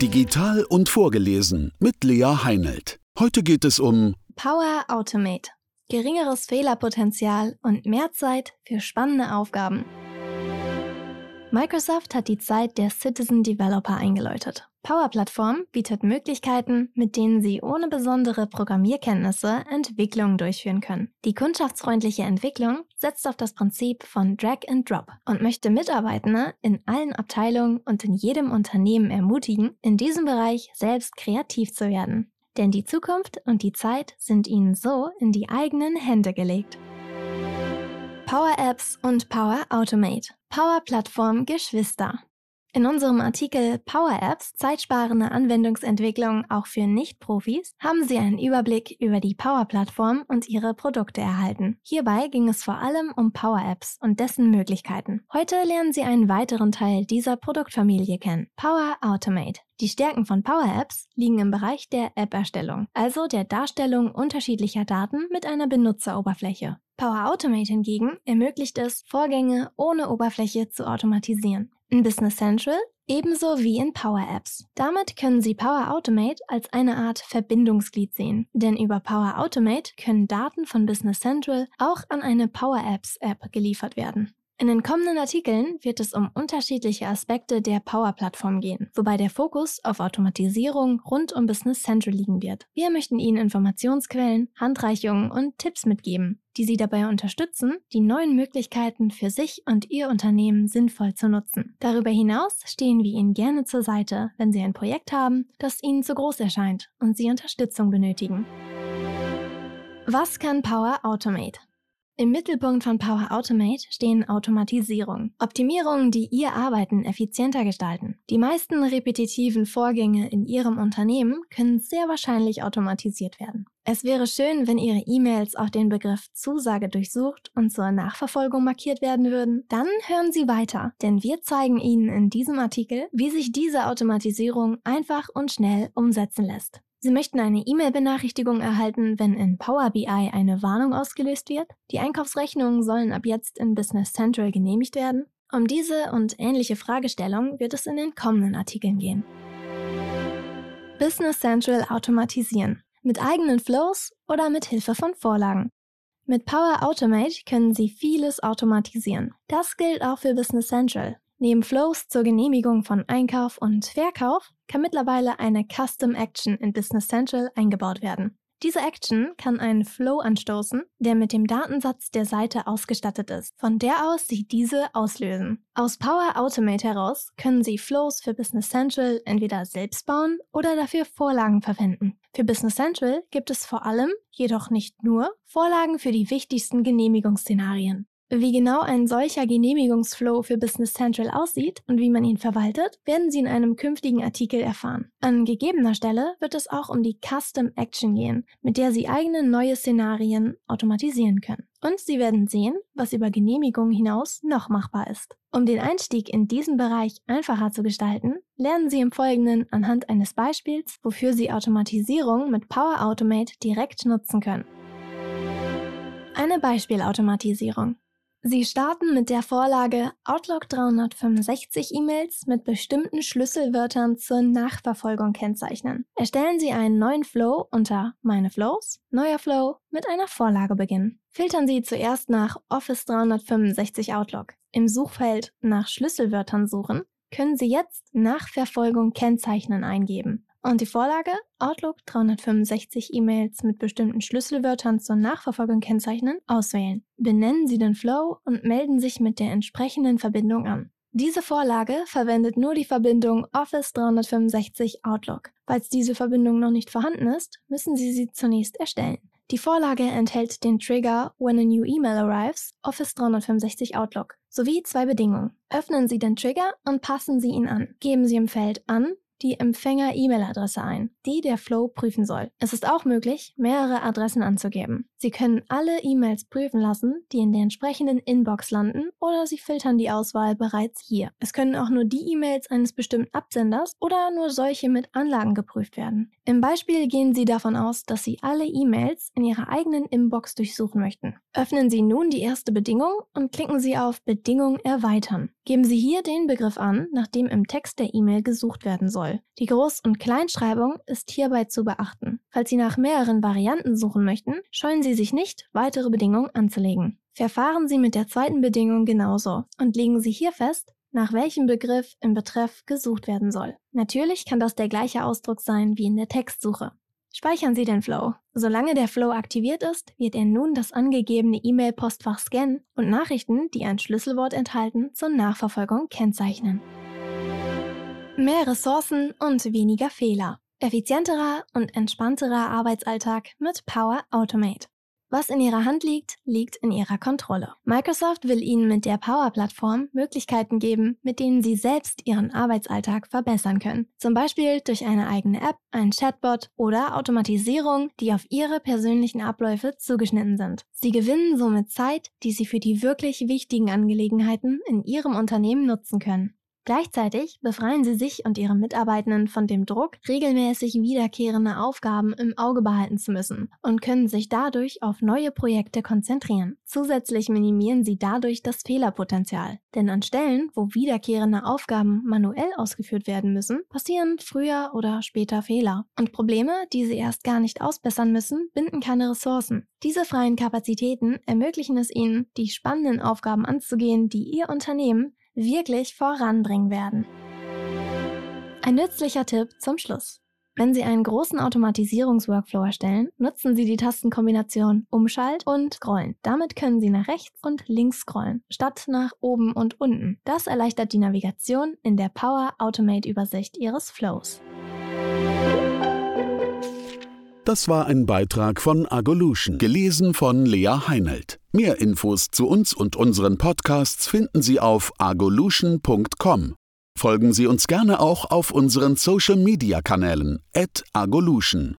Digital und vorgelesen mit Lea Heinelt. Heute geht es um Power Automate. Geringeres Fehlerpotenzial und mehr Zeit für spannende Aufgaben. Microsoft hat die Zeit der Citizen Developer eingeläutet. Power Platform bietet Möglichkeiten, mit denen Sie ohne besondere Programmierkenntnisse Entwicklungen durchführen können. Die kundschaftsfreundliche Entwicklung setzt auf das Prinzip von Drag and Drop und möchte Mitarbeitende in allen Abteilungen und in jedem Unternehmen ermutigen, in diesem Bereich selbst kreativ zu werden. Denn die Zukunft und die Zeit sind ihnen so in die eigenen Hände gelegt. Power Apps und Power Automate. Power Plattform Geschwister. In unserem Artikel Power Apps, zeitsparende Anwendungsentwicklung auch für Nicht-Profis, haben Sie einen Überblick über die Power-Plattform und ihre Produkte erhalten. Hierbei ging es vor allem um Power Apps und dessen Möglichkeiten. Heute lernen Sie einen weiteren Teil dieser Produktfamilie kennen, Power Automate. Die Stärken von Power Apps liegen im Bereich der App-Erstellung, also der Darstellung unterschiedlicher Daten mit einer Benutzeroberfläche. Power Automate hingegen ermöglicht es, Vorgänge ohne Oberfläche zu automatisieren. In Business Central ebenso wie in Power Apps. Damit können Sie Power Automate als eine Art Verbindungsglied sehen, denn über Power Automate können Daten von Business Central auch an eine Power Apps App geliefert werden. In den kommenden Artikeln wird es um unterschiedliche Aspekte der Power-Plattform gehen, wobei der Fokus auf Automatisierung rund um Business Central liegen wird. Wir möchten Ihnen Informationsquellen, Handreichungen und Tipps mitgeben, die Sie dabei unterstützen, die neuen Möglichkeiten für sich und Ihr Unternehmen sinnvoll zu nutzen. Darüber hinaus stehen wir Ihnen gerne zur Seite, wenn Sie ein Projekt haben, das Ihnen zu groß erscheint und Sie Unterstützung benötigen. Was kann Power Automate? Im Mittelpunkt von Power Automate stehen Automatisierung. Optimierungen, die Ihr Arbeiten effizienter gestalten. Die meisten repetitiven Vorgänge in Ihrem Unternehmen können sehr wahrscheinlich automatisiert werden. Es wäre schön, wenn Ihre E-Mails auf den Begriff Zusage durchsucht und zur Nachverfolgung markiert werden würden. Dann hören Sie weiter, denn wir zeigen Ihnen in diesem Artikel, wie sich diese Automatisierung einfach und schnell umsetzen lässt. Sie möchten eine E-Mail-Benachrichtigung erhalten, wenn in Power BI eine Warnung ausgelöst wird. Die Einkaufsrechnungen sollen ab jetzt in Business Central genehmigt werden. Um diese und ähnliche Fragestellungen wird es in den kommenden Artikeln gehen. Business Central automatisieren. Mit eigenen Flows oder mit Hilfe von Vorlagen. Mit Power Automate können Sie vieles automatisieren. Das gilt auch für Business Central. Neben Flows zur Genehmigung von Einkauf und Verkauf kann mittlerweile eine Custom Action in Business Central eingebaut werden. Diese Action kann einen Flow anstoßen, der mit dem Datensatz der Seite ausgestattet ist. Von der aus Sie diese auslösen. Aus Power Automate heraus können Sie Flows für Business Central entweder selbst bauen oder dafür Vorlagen verwenden. Für Business Central gibt es vor allem, jedoch nicht nur, Vorlagen für die wichtigsten Genehmigungsszenarien. Wie genau ein solcher Genehmigungsflow für Business Central aussieht und wie man ihn verwaltet, werden Sie in einem künftigen Artikel erfahren. An gegebener Stelle wird es auch um die Custom Action gehen, mit der Sie eigene neue Szenarien automatisieren können. Und Sie werden sehen, was über Genehmigung hinaus noch machbar ist. Um den Einstieg in diesen Bereich einfacher zu gestalten, lernen Sie im Folgenden anhand eines Beispiels, wofür Sie Automatisierung mit Power Automate direkt nutzen können. Eine Beispielautomatisierung. Sie starten mit der Vorlage Outlook 365 E-Mails mit bestimmten Schlüsselwörtern zur Nachverfolgung kennzeichnen. Erstellen Sie einen neuen Flow unter Meine Flows, Neuer Flow mit einer Vorlage beginnen. Filtern Sie zuerst nach Office 365 Outlook. Im Suchfeld nach Schlüsselwörtern suchen können Sie jetzt Nachverfolgung kennzeichnen eingeben. Und die Vorlage? Outlook 365 E-Mails mit bestimmten Schlüsselwörtern zur Nachverfolgung kennzeichnen, auswählen. Benennen Sie den Flow und melden sich mit der entsprechenden Verbindung an. Diese Vorlage verwendet nur die Verbindung Office 365 Outlook. Falls diese Verbindung noch nicht vorhanden ist, müssen Sie sie zunächst erstellen. Die Vorlage enthält den Trigger When a new email arrives, Office 365 Outlook, sowie zwei Bedingungen. Öffnen Sie den Trigger und passen Sie ihn an. Geben Sie im Feld an, die Empfänger-E-Mail-Adresse ein, die der Flow prüfen soll. Es ist auch möglich, mehrere Adressen anzugeben. Sie können alle E-Mails prüfen lassen, die in der entsprechenden Inbox landen, oder Sie filtern die Auswahl bereits hier. Es können auch nur die E-Mails eines bestimmten Absenders oder nur solche mit Anlagen geprüft werden. Im Beispiel gehen Sie davon aus, dass Sie alle E-Mails in Ihrer eigenen Inbox durchsuchen möchten. Öffnen Sie nun die erste Bedingung und klicken Sie auf Bedingung erweitern. Geben Sie hier den Begriff an, nach dem im Text der E-Mail gesucht werden soll. Soll. Die Groß- und Kleinschreibung ist hierbei zu beachten. Falls Sie nach mehreren Varianten suchen möchten, scheuen Sie sich nicht, weitere Bedingungen anzulegen. Verfahren Sie mit der zweiten Bedingung genauso und legen Sie hier fest, nach welchem Begriff im Betreff gesucht werden soll. Natürlich kann das der gleiche Ausdruck sein wie in der Textsuche. Speichern Sie den Flow. Solange der Flow aktiviert ist, wird er nun das angegebene E-Mail-Postfach scannen und Nachrichten, die ein Schlüsselwort enthalten, zur Nachverfolgung kennzeichnen. Mehr Ressourcen und weniger Fehler. Effizienterer und entspannterer Arbeitsalltag mit Power Automate. Was in Ihrer Hand liegt, liegt in Ihrer Kontrolle. Microsoft will Ihnen mit der Power-Plattform Möglichkeiten geben, mit denen Sie selbst Ihren Arbeitsalltag verbessern können. Zum Beispiel durch eine eigene App, einen Chatbot oder Automatisierung, die auf Ihre persönlichen Abläufe zugeschnitten sind. Sie gewinnen somit Zeit, die Sie für die wirklich wichtigen Angelegenheiten in Ihrem Unternehmen nutzen können. Gleichzeitig befreien sie sich und ihre Mitarbeitenden von dem Druck, regelmäßig wiederkehrende Aufgaben im Auge behalten zu müssen und können sich dadurch auf neue Projekte konzentrieren. Zusätzlich minimieren sie dadurch das Fehlerpotenzial. Denn an Stellen, wo wiederkehrende Aufgaben manuell ausgeführt werden müssen, passieren früher oder später Fehler. Und Probleme, die sie erst gar nicht ausbessern müssen, binden keine Ressourcen. Diese freien Kapazitäten ermöglichen es ihnen, die spannenden Aufgaben anzugehen, die ihr Unternehmen wirklich voranbringen werden. Ein nützlicher Tipp zum Schluss. Wenn Sie einen großen Automatisierungsworkflow erstellen, nutzen Sie die Tastenkombination Umschalt und Scrollen. Damit können Sie nach rechts und links scrollen, statt nach oben und unten. Das erleichtert die Navigation in der Power Automate Übersicht Ihres Flows. Das war ein Beitrag von Agolution, gelesen von Lea Heinelt. Mehr Infos zu uns und unseren Podcasts finden Sie auf agolution.com. Folgen Sie uns gerne auch auf unseren Social Media Kanälen, agolution.